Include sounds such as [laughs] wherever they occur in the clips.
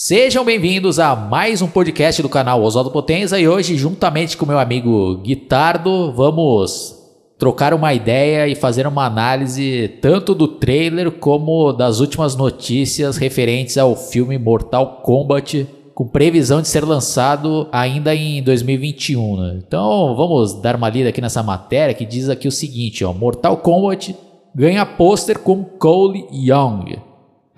Sejam bem-vindos a mais um podcast do canal Oswaldo Potenza e hoje, juntamente com meu amigo Guitardo, vamos trocar uma ideia e fazer uma análise tanto do trailer como das últimas notícias referentes ao filme Mortal Kombat, com previsão de ser lançado ainda em 2021. Né? Então vamos dar uma lida aqui nessa matéria que diz aqui o seguinte: ó, Mortal Kombat ganha pôster com Cole Young.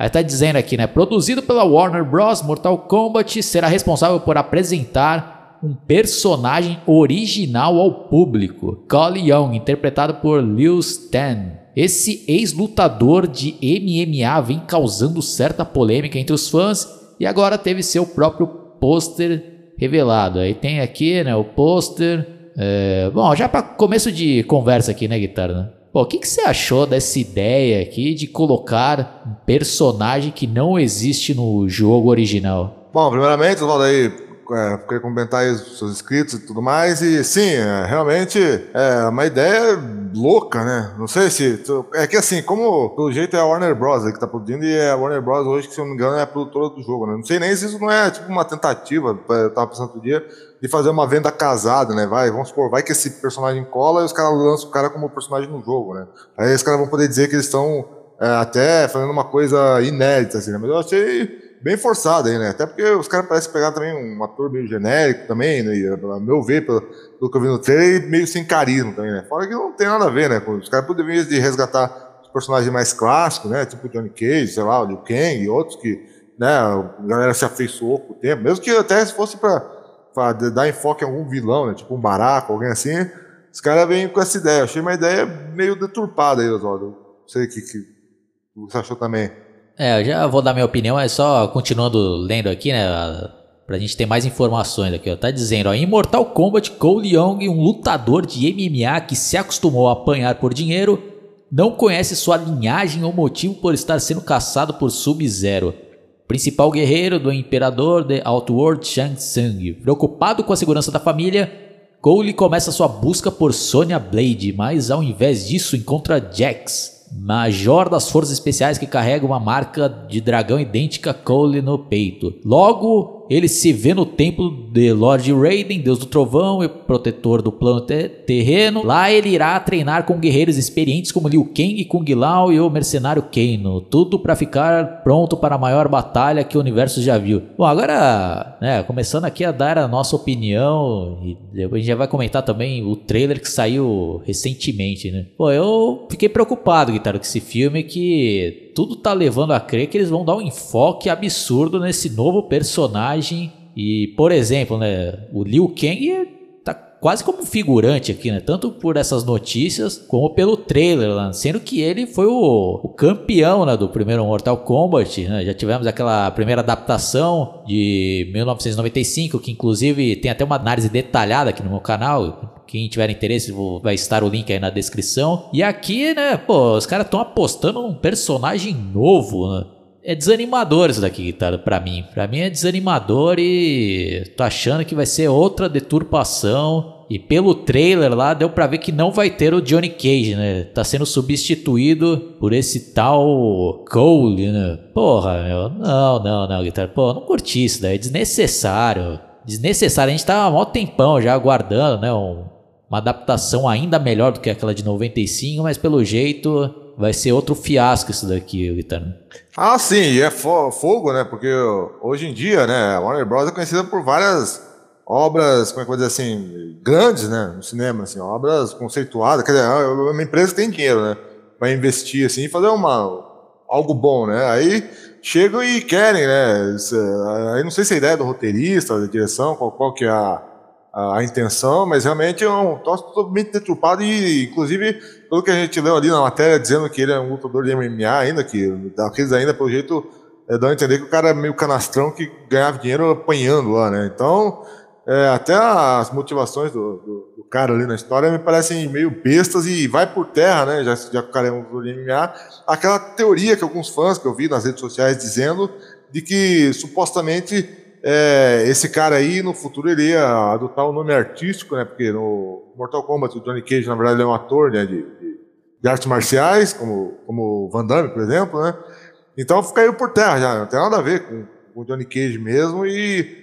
Aí tá dizendo aqui, né? Produzido pela Warner Bros., Mortal Kombat será responsável por apresentar um personagem original ao público. Cole Young, interpretado por Liu Stan. Esse ex-lutador de MMA vem causando certa polêmica entre os fãs e agora teve seu próprio pôster revelado. Aí tem aqui, né, o pôster. É... Bom, já para começo de conversa aqui, né, guitarra? Pô, o que, que você achou dessa ideia aqui de colocar um personagem que não existe no jogo original? Bom, primeiramente, Oswaldo, aí, é, comentar os seus inscritos e tudo mais, e sim, é, realmente é uma ideia louca, né? Não sei se. É que assim, como pelo jeito é a Warner Bros. que tá produzindo, e é a Warner Bros. hoje, que se eu não me engano, é a produtora do jogo, né? Não sei nem se isso não é tipo uma tentativa, eu tava pensando outro dia, de fazer uma venda casada, né? Vai, vamos supor, vai que esse personagem cola e os caras lançam o cara como personagem no jogo, né? Aí os caras vão poder dizer que eles estão é, até fazendo uma coisa inédita, assim, né? Mas eu achei bem forçado aí, né? Até porque os caras parecem pegar também um ator meio genérico também, né? E, a meu ver, pelo, pelo que eu vi no trailer, meio sem carisma também, né? Fora que não tem nada a ver, né? Os caras poderiam de resgatar os personagens mais clássicos, né? Tipo Johnny Cage, sei lá, o Liu Kang e outros que, né? A galera se afeiçoou com o tempo. Mesmo que até se fosse pra, pra dar enfoque em algum vilão, né? Tipo um baraco, alguém assim. Os caras vêm com essa ideia. Eu achei uma ideia meio deturpada aí, Oswaldo. Não sei o que, que você achou também. É, eu já vou dar minha opinião, é só continuando lendo aqui, né? Pra gente ter mais informações aqui, ó. Tá dizendo, ó, em Mortal Kombat, Cole Young, um lutador de MMA que se acostumou a apanhar por dinheiro, não conhece sua linhagem ou motivo por estar sendo caçado por Sub-Zero. Principal guerreiro do Imperador de Outworld Shang Tsung. Preocupado com a segurança da família, Cole começa sua busca por Sonya Blade, mas ao invés disso encontra Jax, Major das Forças Especiais que carrega uma marca de dragão idêntica a Cole no peito. Logo, ele se vê no templo de Lord Raiden, deus do trovão e protetor do plano te terreno. Lá ele irá treinar com guerreiros experientes como Liu Kang, Kung Lao e o mercenário Kano. Tudo para ficar pronto para a maior batalha que o universo já viu. Bom, agora, né, começando aqui a dar a nossa opinião e depois a gente já vai comentar também o trailer que saiu recentemente, né? Pô, eu fiquei preocupado, Guitarra, com esse filme que tudo tá levando a crer que eles vão dar um enfoque absurdo nesse novo personagem. E, por exemplo, né, o Liu Kang tá quase como figurante aqui, né? Tanto por essas notícias como pelo trailer, né? sendo que ele foi o, o campeão né, do primeiro Mortal Kombat. Né? Já tivemos aquela primeira adaptação de 1995, que inclusive tem até uma análise detalhada aqui no meu canal quem tiver interesse, vai estar o link aí na descrição. E aqui, né, pô, os caras estão apostando num personagem novo, né? É desanimador isso daqui, tá? Pra mim. Pra mim é desanimador e tô achando que vai ser outra deturpação. E pelo trailer lá, deu pra ver que não vai ter o Johnny Cage, né? Tá sendo substituído por esse tal Cole, né? Porra, meu. Não, não, não, guitarra. Pô, não curti isso daí. É desnecessário. Desnecessário. A gente tá há mó tempão já aguardando, né? Um, uma adaptação ainda melhor do que aquela de 95, mas pelo jeito vai ser outro fiasco isso daqui, Guitarra. Ah, sim, é fogo, né? Porque hoje em dia, né, a Warner Bros. é conhecida por várias obras, como é que eu vou dizer assim, grandes, né, no cinema, assim, obras conceituadas, quer dizer, é uma empresa que tem dinheiro, né, para investir, assim, e fazer uma, algo bom, né, aí chegam e querem, né, aí não sei se é a ideia do roteirista, da direção, qual, qual que é a a, intenção, mas realmente é um troço totalmente deturpado e, inclusive, pelo que a gente leu ali na matéria, dizendo que ele é um lutador de MMA ainda, que daqueles ainda, pelo jeito, é, dá a entender que o cara é meio canastrão que ganhava dinheiro apanhando lá, né? Então, é, até as motivações do, do, do, cara ali na história me parecem meio bestas e vai por terra, né? Já, já que o cara é um lutador de MMA, aquela teoria que alguns fãs que eu vi nas redes sociais dizendo de que supostamente é, esse cara aí, no futuro, ele ia adotar o um nome artístico, né? Porque no Mortal Kombat, o Johnny Cage, na verdade, é um ator né, de, de, de artes marciais, como, como Van Damme, por exemplo, né? Então caiu por terra já, não tem nada a ver com, com o Johnny Cage mesmo e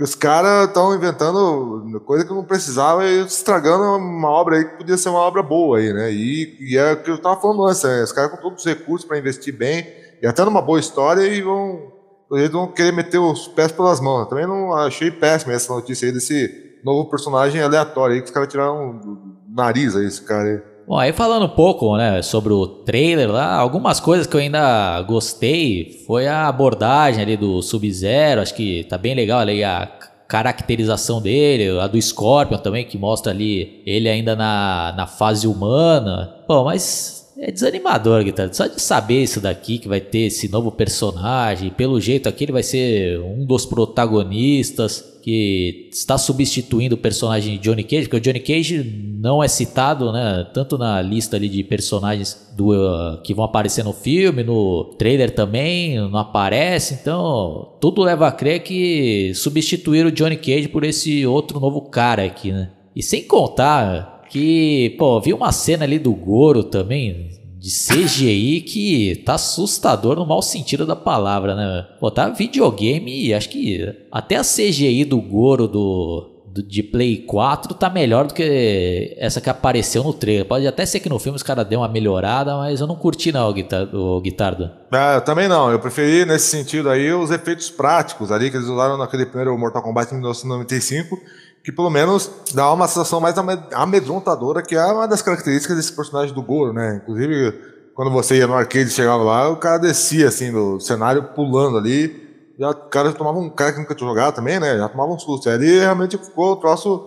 os caras estão inventando coisa que não precisava e estragando uma obra aí que podia ser uma obra boa aí, né? E, e é o que eu estava falando antes, né? os caras com todos os recursos para investir bem e até numa boa história e vão, eles vão querer meter os pés pelas mãos. Também não achei péssima essa notícia aí desse novo personagem aleatório aí que os caras tiraram do nariz aí, esse cara aí. Bom, aí falando um pouco, né, sobre o trailer lá, algumas coisas que eu ainda gostei foi a abordagem ali do Sub-Zero, acho que tá bem legal ali a caracterização dele, a do Scorpion também, que mostra ali ele ainda na, na fase humana. Bom, mas é desanimador, Guitarra. Só de saber isso daqui, que vai ter esse novo personagem. Pelo jeito aqui, ele vai ser um dos protagonistas que está substituindo o personagem de Johnny Cage, porque o Johnny Cage não é citado, né, tanto na lista ali de personagens do, uh, que vão aparecer no filme, no trailer também, não aparece, então tudo leva a crer que substituíram o Johnny Cage por esse outro novo cara aqui, né? E sem contar que, pô, vi uma cena ali do Goro também, de CGI que tá assustador no mau sentido da palavra, né? Pô, tá videogame, acho que até a CGI do Goro do, do, de Play 4 tá melhor do que essa que apareceu no trailer. Pode até ser que no filme os caras deu uma melhorada, mas eu não curti não o, guitar, o Guitardo. Ah, eu também não. Eu preferi nesse sentido aí os efeitos práticos ali que eles usaram naquele primeiro Mortal Kombat em 1995 que pelo menos dá uma sensação mais amedrontadora, que é uma das características desse personagem do Goro, né? Inclusive, quando você ia no arcade e chegava lá, o cara descia assim do cenário pulando ali. Já, o cara tomava um cara que nunca tinha jogado também, né? Já tomava um susto. Ali realmente ficou o troço.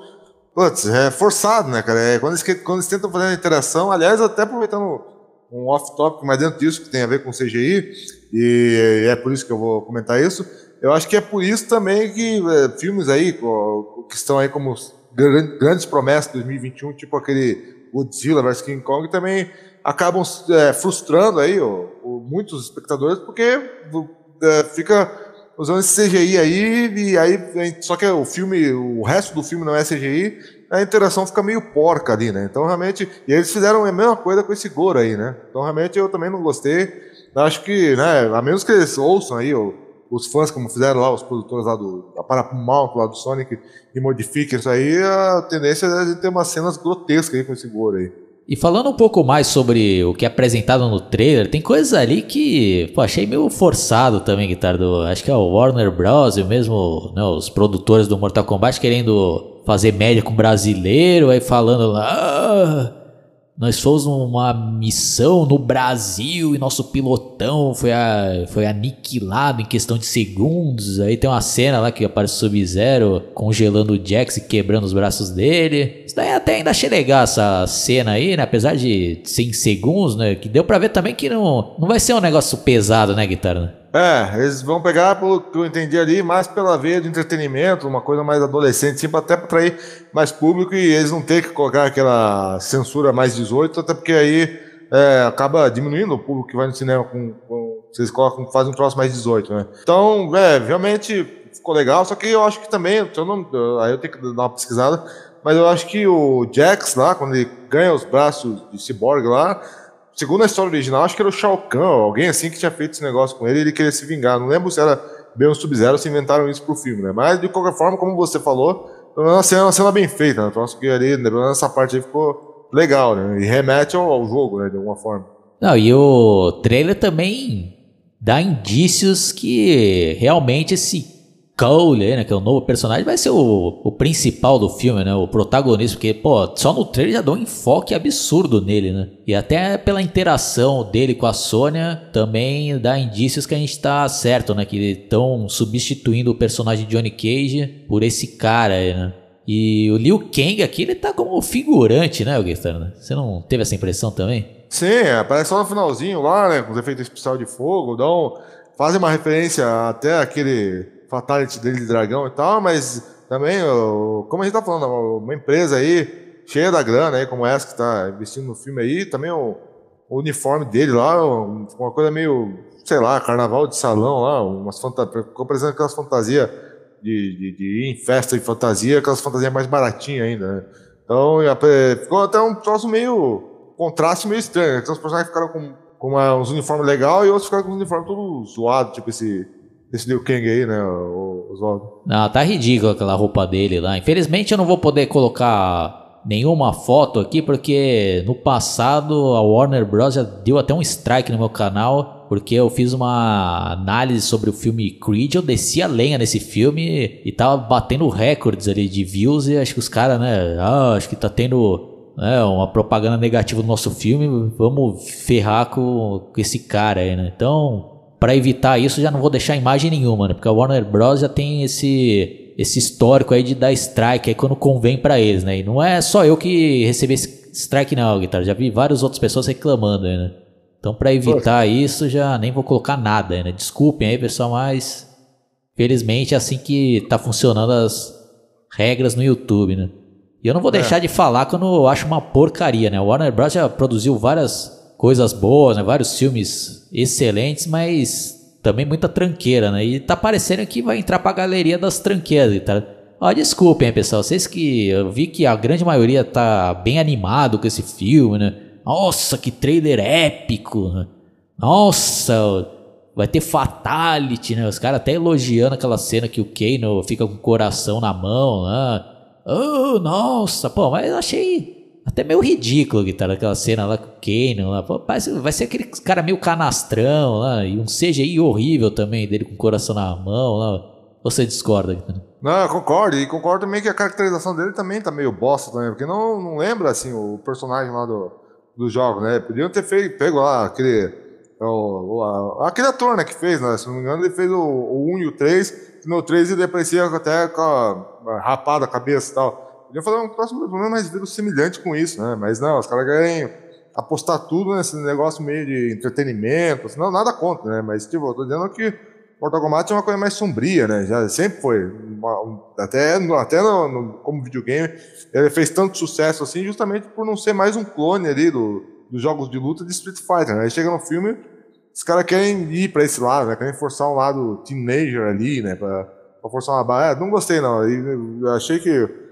Putz, é forçado, né, cara? É, quando, eles, quando eles tentam fazer a interação, aliás, até aproveitando um off-topic mais dentro disso, que tem a ver com CGI, e é por isso que eu vou comentar isso. Eu acho que é por isso também que é, filmes aí, que estão aí como grandes promessas de 2021, tipo aquele Godzilla vs King Kong, também acabam é, frustrando aí ó, muitos espectadores, porque é, fica usando esse CGI aí, e aí, só que o filme, o resto do filme não é CGI, a interação fica meio porca ali, né? Então realmente, e eles fizeram a mesma coisa com esse Goro aí, né? Então realmente eu também não gostei. Acho que, né, a menos que eles ouçam aí, ó, os fãs, como fizeram lá, os produtores lá do da Paramount, lá do Sonic, e modifiquem isso aí, a tendência é de ter umas cenas grotescas aí com esse Goro aí. E falando um pouco mais sobre o que é apresentado no trailer, tem coisas ali que pô, achei meio forçado também, Guitardo. Acho que é o Warner Bros. e mesmo né, os produtores do Mortal Kombat querendo fazer média com brasileiro, aí falando lá. Ah, nós fomos numa missão no Brasil e nosso pilotão foi, a, foi aniquilado em questão de segundos. Aí tem uma cena lá que aparece o Sub-Zero congelando o Jax e quebrando os braços dele. Isso daí até ainda achei legal essa cena aí, né? Apesar de ser em segundos, né? Que deu pra ver também que não, não vai ser um negócio pesado, né, guitarra? É, eles vão pegar, pelo que eu entendi ali, mais pela veia de entretenimento, uma coisa mais adolescente, assim, até para atrair mais público e eles não ter que colocar aquela censura mais 18, até porque aí é, acaba diminuindo o público que vai no cinema com, com vocês colocam, fazem um troço mais 18, né? Então, é, realmente ficou legal, só que eu acho que também, eu não, aí eu tenho que dar uma pesquisada, mas eu acho que o Jax lá, quando ele ganha os braços de Cyborg lá, segundo a história original, acho que era o Shao Kahn, alguém assim que tinha feito esse negócio com ele e ele queria se vingar. Não lembro se era bem o Sub-Zero se inventaram isso pro filme, né? Mas de qualquer forma, como você falou, pelo cena, uma cena bem feita, né? Acho que ali, pelo menos essa parte aí ficou legal, né? E remete ao, ao jogo, né? De alguma forma. Não, e o trailer também dá indícios que realmente esse Cole, né, que é o novo personagem, vai ser o, o principal do filme, né, o protagonista, porque, pô, só no trailer já dá um enfoque absurdo nele, né, e até pela interação dele com a Sônia, também dá indícios que a gente tá certo, né, que estão substituindo o personagem de Johnny Cage por esse cara aí, né. E o Liu Kang aqui, ele tá como figurante, né, Guilherme? Você não teve essa impressão também? Sim, aparece só no finalzinho lá, né, com os efeitos especiais de fogo, dão, fazem uma referência até aquele fatality dele de dragão e tal, mas também, como a gente tá falando, uma empresa aí cheia da grana aí, como essa que está investindo no filme aí, também o, o, uniforme dele lá, uma coisa meio, sei lá, carnaval de salão lá, umas fantasias, ficou parecendo aquelas fantasias de, de, de, ir em festa de fantasia, aquelas fantasias mais baratinhas ainda, né? Então, ficou até um troço meio, contraste meio estranho, né? os personagens ficaram com, com uma, uns uniformes legais e outros ficaram com uns uniformes tudo zoado, tipo esse esse Liu Kang aí, né, Oswaldo? Não, tá ridículo aquela roupa dele lá. Infelizmente eu não vou poder colocar nenhuma foto aqui, porque no passado a Warner Bros. já deu até um strike no meu canal, porque eu fiz uma análise sobre o filme Creed, eu desci a lenha nesse filme e tava batendo recordes ali de views e acho que os caras, né, ah, acho que tá tendo né, uma propaganda negativa no nosso filme, vamos ferrar com, com esse cara aí, né? Então, para evitar isso, já não vou deixar imagem nenhuma, né? Porque a Warner Bros. já tem esse, esse histórico aí de dar strike aí quando convém para eles, né? E não é só eu que recebi esse strike não, guitarra. Já vi várias outras pessoas reclamando aí, né? Então, para evitar isso, já nem vou colocar nada né? Desculpem aí, pessoal, mas felizmente é assim que tá funcionando as regras no YouTube, né? E eu não vou é. deixar de falar quando eu acho uma porcaria, né? O Warner Bros. já produziu várias coisas boas, né? Vários filmes excelentes, mas também muita tranqueira, né? E tá parecendo que vai entrar pra galeria das tranqueiras, tá? Ó, desculpem, pessoal. Vocês que eu vi que a grande maioria tá bem animado com esse filme, né? Nossa, que trailer épico! Né? Nossa, vai ter fatality, né? Os caras até elogiando aquela cena que o Kano fica com o coração na mão, né? Oh, nossa, pô, mas eu achei até meio ridículo, guitarra, aquela cena lá com o Kano lá. Parece, vai ser aquele cara meio canastrão lá, e um CGI horrível também dele com o coração na mão lá. Você discorda? Não, eu concordo. E concordo também que a caracterização dele também tá meio bosta também, porque não, não lembra, assim, o personagem lá do, do jogo, né? Podiam ter feito, pego lá aquele. O, o, aquele ator, né, que fez, né? Se não me engano, ele fez o, o 1 e o 3. No 3 ele aparecia até com a rapada a cabeça e tal. Podia fazer um próximo problema mais semelhante com isso, né? Mas não, os caras querem apostar tudo nesse negócio meio de entretenimento, assim, não, nada contra, né? Mas, tipo, eu tô dizendo que Mortal Kombat é uma coisa mais sombria, né? Já sempre foi. Uma, um, até até no, no, como videogame, ele fez tanto sucesso assim justamente por não ser mais um clone ali do, dos jogos de luta de Street Fighter, né? Aí chega no filme, os caras querem ir para esse lado, né? Querem forçar um lado teenager ali, né? Pra, pra forçar uma barra. É, não gostei, não. Eu achei que é,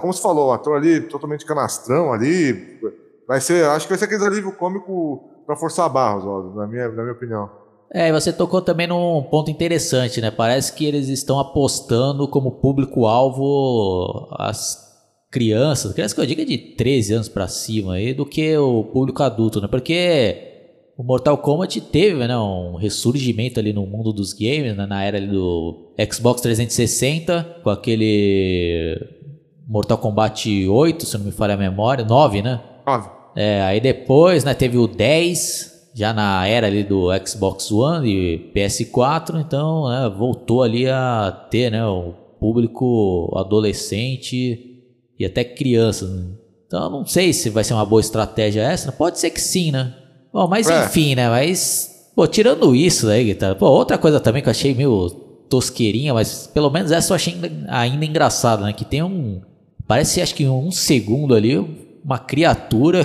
como você falou, o ator ali totalmente canastrão ali, vai ser, acho que vai ser aquele alívio cômico para forçar barras, na minha, na minha opinião. É, e você tocou também num ponto interessante, né? Parece que eles estão apostando como público-alvo as crianças, crianças que eu digo é de 13 anos para cima aí, do que o público adulto, né? Porque o Mortal Kombat teve né, um ressurgimento ali no mundo dos games, né, na era do Xbox 360, com aquele Mortal Kombat 8, se não me falha a memória, 9, né? 9. É, aí depois, né, teve o 10, já na era ali do Xbox One e PS4, então, né, voltou ali a ter, né, o público adolescente e até crianças. Né? Então, não sei se vai ser uma boa estratégia essa, pode ser que sim, né? Bom, mas é. enfim, né, mas pô, tirando isso aí, guitarra, pô, outra coisa também que eu achei meio tosqueirinha, mas pelo menos essa eu achei ainda engraçada, né, que tem um Parece, acho que um segundo ali, uma criatura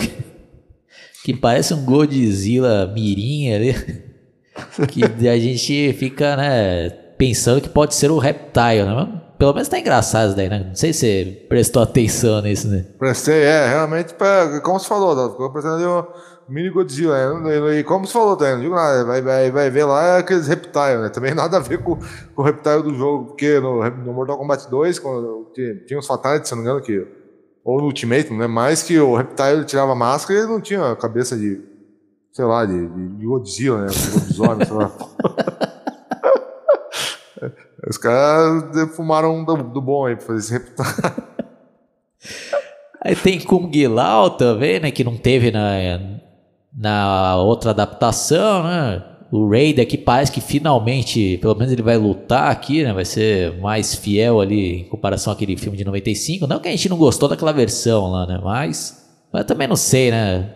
[laughs] que parece um Godzilla mirim ali. [laughs] Que a gente fica, né, pensando que pode ser o Reptile, né? Pelo menos tá engraçado isso daí, né? Não sei se você prestou atenção nisso, né? Prestei, é, realmente, como você falou, ficou parecendo um mini Godzilla, né? E como você falou, tá, não digo nada, vai, vai, vai ver lá aqueles Reptile, né? Também [laughs] nada a ver com, com o Reptile do jogo, porque no, no Mortal Kombat 2, quando tinha, uns Fatalities, se não me engano, que, ou no Ultimate, né? Mais que o Reptile tirava máscara e ele não tinha cabeça de, sei lá, de, de, de Godzilla, né? Lobisomem, sei lá. [laughs] Os caras fumaram do, do bom aí pra fazer esse reptile. Aí tem Kung Lao também, né? Que não teve na, na outra adaptação, né? O Raid aqui parece que finalmente, pelo menos ele vai lutar aqui, né? Vai ser mais fiel ali em comparação àquele filme de 95. Não que a gente não gostou daquela versão lá, né? Mas, mas também não sei, né?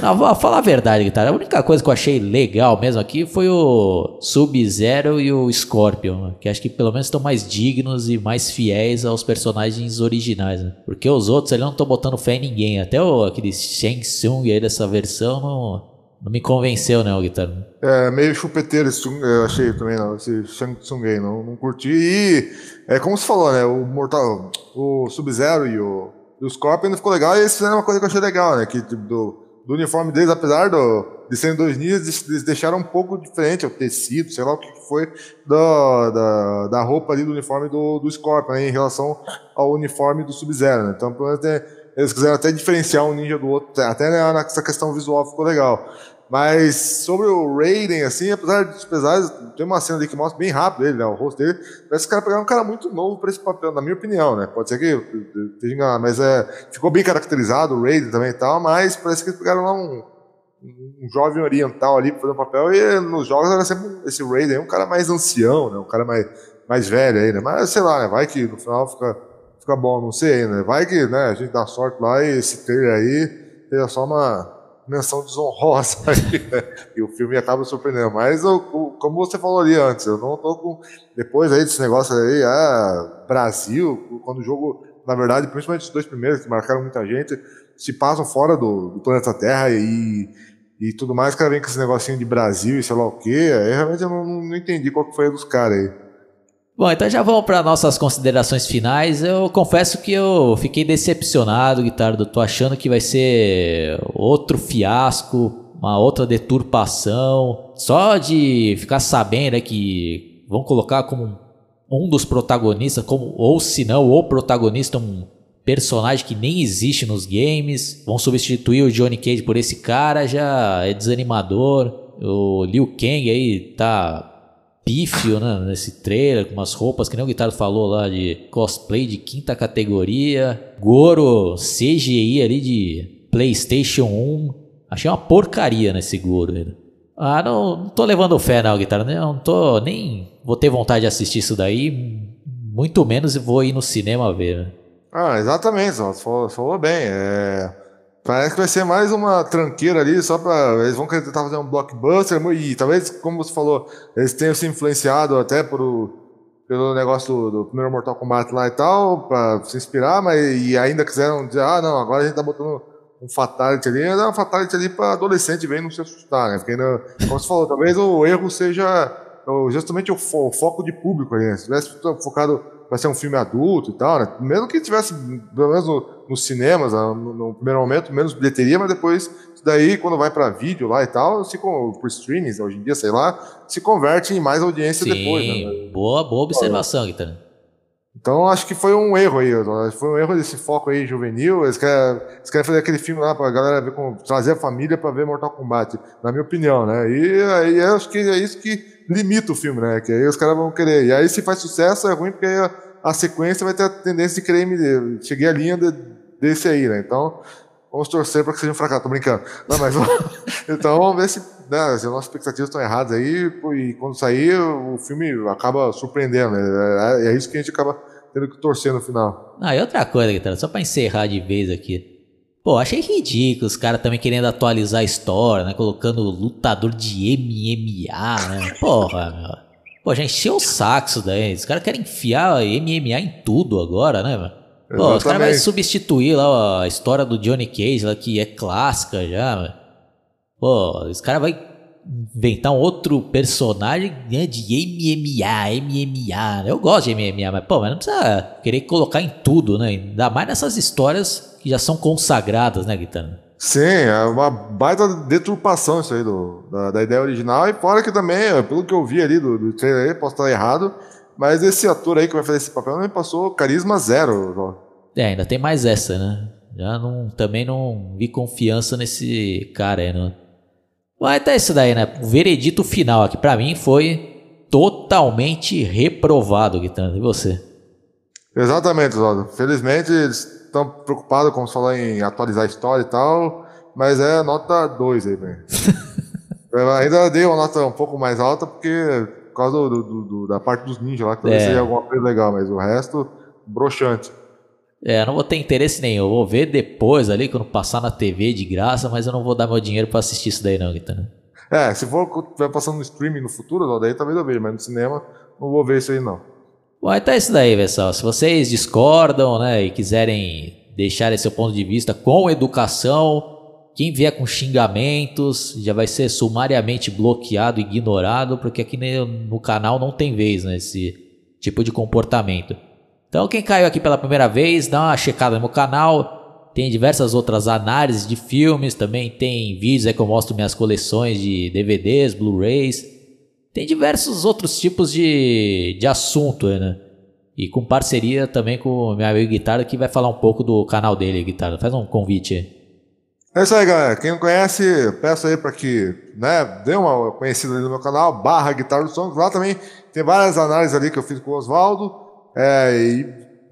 Não, vou falar a verdade, guitarra. A única coisa que eu achei legal mesmo aqui foi o Sub-Zero e o Scorpion, que acho que pelo menos estão mais dignos e mais fiéis aos personagens originais, né? Porque os outros ali não estão botando fé em ninguém. Até o, aquele Shang Tsung aí dessa versão não, não me convenceu, né, o guitarra. É, meio chupeteiro esse eu achei também, não, esse Shang Tsung aí, não, não curti. E, é como você falou, né, o Mortal, o Sub-Zero e o, o Scorpion ficou legal, e isso é uma coisa que eu achei legal, né, que tipo, do do uniforme deles, apesar do, de serem dois ninjas, eles deixaram um pouco diferente o tecido, sei lá o que foi, da, da, da roupa ali do uniforme do, do Scorpion, né, em relação ao uniforme do Sub-Zero. Né? Então, pelo menos, eles quiseram até diferenciar um ninja do outro, até nessa questão visual ficou legal. Mas sobre o Raiden, assim, apesar dos pesares, tem uma cena ali que mostra bem rápido ele, né, o rosto dele. Parece que o cara pegaram um cara muito novo para esse papel, na minha opinião, né? Pode ser que esteja enganado, mas é, ficou bem caracterizado o Raiden também e tal, mas parece que eles pegaram lá um, um jovem oriental ali para fazer um papel e nos jogos era sempre esse Raiden, um cara mais ancião, né? Um cara mais, mais velho aí, né? Mas sei lá, né? Vai que no final fica, fica bom, não sei ainda. Né? Vai que né, a gente dá sorte lá e esse trailer aí seja só uma menção desonrosa aí, né? e o filme acaba surpreendendo. Mas, eu, como você falou ali antes, eu não tô com. Depois aí desse negócio aí, ah, Brasil, quando o jogo, na verdade, principalmente os dois primeiros, que marcaram muita gente, se passam fora do, do planeta Terra e, e tudo mais, cara vem com esse negocinho de Brasil e sei lá o quê. Aí realmente eu não, não entendi qual que foi a dos caras aí. Bom, então já vamos para nossas considerações finais. Eu confesso que eu fiquei decepcionado, Guitardo. Tô achando que vai ser outro fiasco, uma outra deturpação. Só de ficar sabendo né, que vão colocar como um dos protagonistas, como ou se não, o protagonista, um personagem que nem existe nos games. Vão substituir o Johnny Cage por esse cara, já é desanimador. O Liu Kang aí tá pífio né, nesse trailer, com umas roupas que nem o Guitardo falou lá de cosplay de quinta categoria. Goro CGI ali de PlayStation 1. Achei uma porcaria nesse Goro. Ah, não, não tô levando fé não, Guitardo. Não tô nem. Vou ter vontade de assistir isso daí. Muito menos vou ir no cinema ver. Né? Ah, exatamente, falou, falou bem. É. Parece que vai ser mais uma tranqueira ali, só para Eles vão tentar fazer um blockbuster, e talvez, como você falou, eles tenham se influenciado até por, pelo negócio do, do primeiro Mortal Kombat lá e tal, para se inspirar, mas e ainda quiseram dizer, ah, não, agora a gente tá botando um fatality ali, é um fatality ali para adolescente ver não se assustar, né? Porque, ainda, como você falou, talvez o erro seja justamente o, fo o foco de público ali, né? Se tivesse focado vai ser um filme adulto e tal, né? Mesmo que tivesse, pelo menos no, nos cinemas, no, no, primeiro momento, menos bilheteria, mas depois, daí, quando vai para vídeo lá e tal, se por streaming, hoje em dia, sei lá, se converte em mais audiência Sim, depois. Né? Boa, boa observação, Guitarra. Então acho que foi um erro aí, foi um erro desse foco aí juvenil. Eles querem, eles querem fazer aquele filme lá pra galera ver como, trazer a família para ver Mortal Kombat, na minha opinião, né? E aí acho que é isso que limita o filme, né? Que aí os caras vão querer. E aí se faz sucesso é ruim porque aí a, a sequência vai ter a tendência de querer me cheguei à linha de, desse aí, né? Então vamos torcer para que seja um fracasso. Tô brincando. Não, mas [laughs] então vamos ver se, né, se as nossas expectativas estão erradas aí e quando sair o filme acaba surpreendendo. Né? É, é isso que a gente acaba tendo que torcer no final. Ah, e outra coisa, Guitarra, só para encerrar de vez aqui. Pô, achei ridículo os caras também querendo atualizar a história, né? Colocando lutador de MMA, né? Porra, meu. Pô, já encheu o saco isso daí. Os caras querem enfiar MMA em tudo agora, né, mano? Pô, os caras vão substituir lá a história do Johnny Cage, lá, que é clássica já, mano. Pô, os caras vão inventar um outro personagem né, de MMA, MMA. Né? Eu gosto de MMA, mas, pô, mas não precisa querer colocar em tudo, né? Ainda mais nessas histórias que já são consagradas, né, Guitarra? Sim, é uma baita deturpação isso aí do, da, da, ideia original. E fora que também, pelo que eu vi ali do, do trailer aí, posso estar errado, mas esse ator aí que vai fazer esse papel não me passou carisma zero. João. É, ainda tem mais essa, né? Já não, também não vi confiança nesse cara aí, né? Mas até isso daí, né? O veredito final aqui para mim foi totalmente reprovado, Guitarra. E você? Exatamente, Zóio. Felizmente eles estão preocupados, como você falou, em atualizar a história e tal, mas é nota 2 aí, velho. [laughs] Eu ainda dei uma nota um pouco mais alta, porque por causa do, do, do, da parte dos ninjas lá, que talvez é. seja alguma coisa legal, mas o resto, broxante. É, eu não vou ter interesse nenhum. Eu vou ver depois ali, quando passar na TV de graça, mas eu não vou dar meu dinheiro pra assistir isso daí, não, Guitana. É, se for vai passando no streaming no futuro, daí talvez eu veja, mas no cinema não vou ver isso aí, não. Bom, então é isso daí, pessoal. Se vocês discordam, né, e quiserem deixar seu ponto de vista com educação, quem vier com xingamentos já vai ser sumariamente bloqueado, ignorado, porque aqui no canal não tem vez né, tipo de comportamento. Então, quem caiu aqui pela primeira vez, dá uma checada no meu canal. Tem diversas outras análises de filmes, também tem vídeos aí que eu mostro minhas coleções de DVDs, Blu-rays. Tem diversos outros tipos de, de assunto, né? E com parceria também com o meu amigo Guitarra, que vai falar um pouco do canal dele, Guitarra. Faz um convite aí. É isso aí, galera. Quem não conhece, peço aí para que né, dê uma conhecida no meu canal, barra Guitarra do Sons. Lá também tem várias análises ali que eu fiz com o Oswaldo. É, e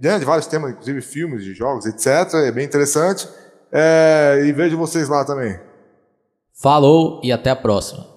né, de vários temas, inclusive filmes, de jogos, etc. É bem interessante. É, e vejo vocês lá também. Falou e até a próxima.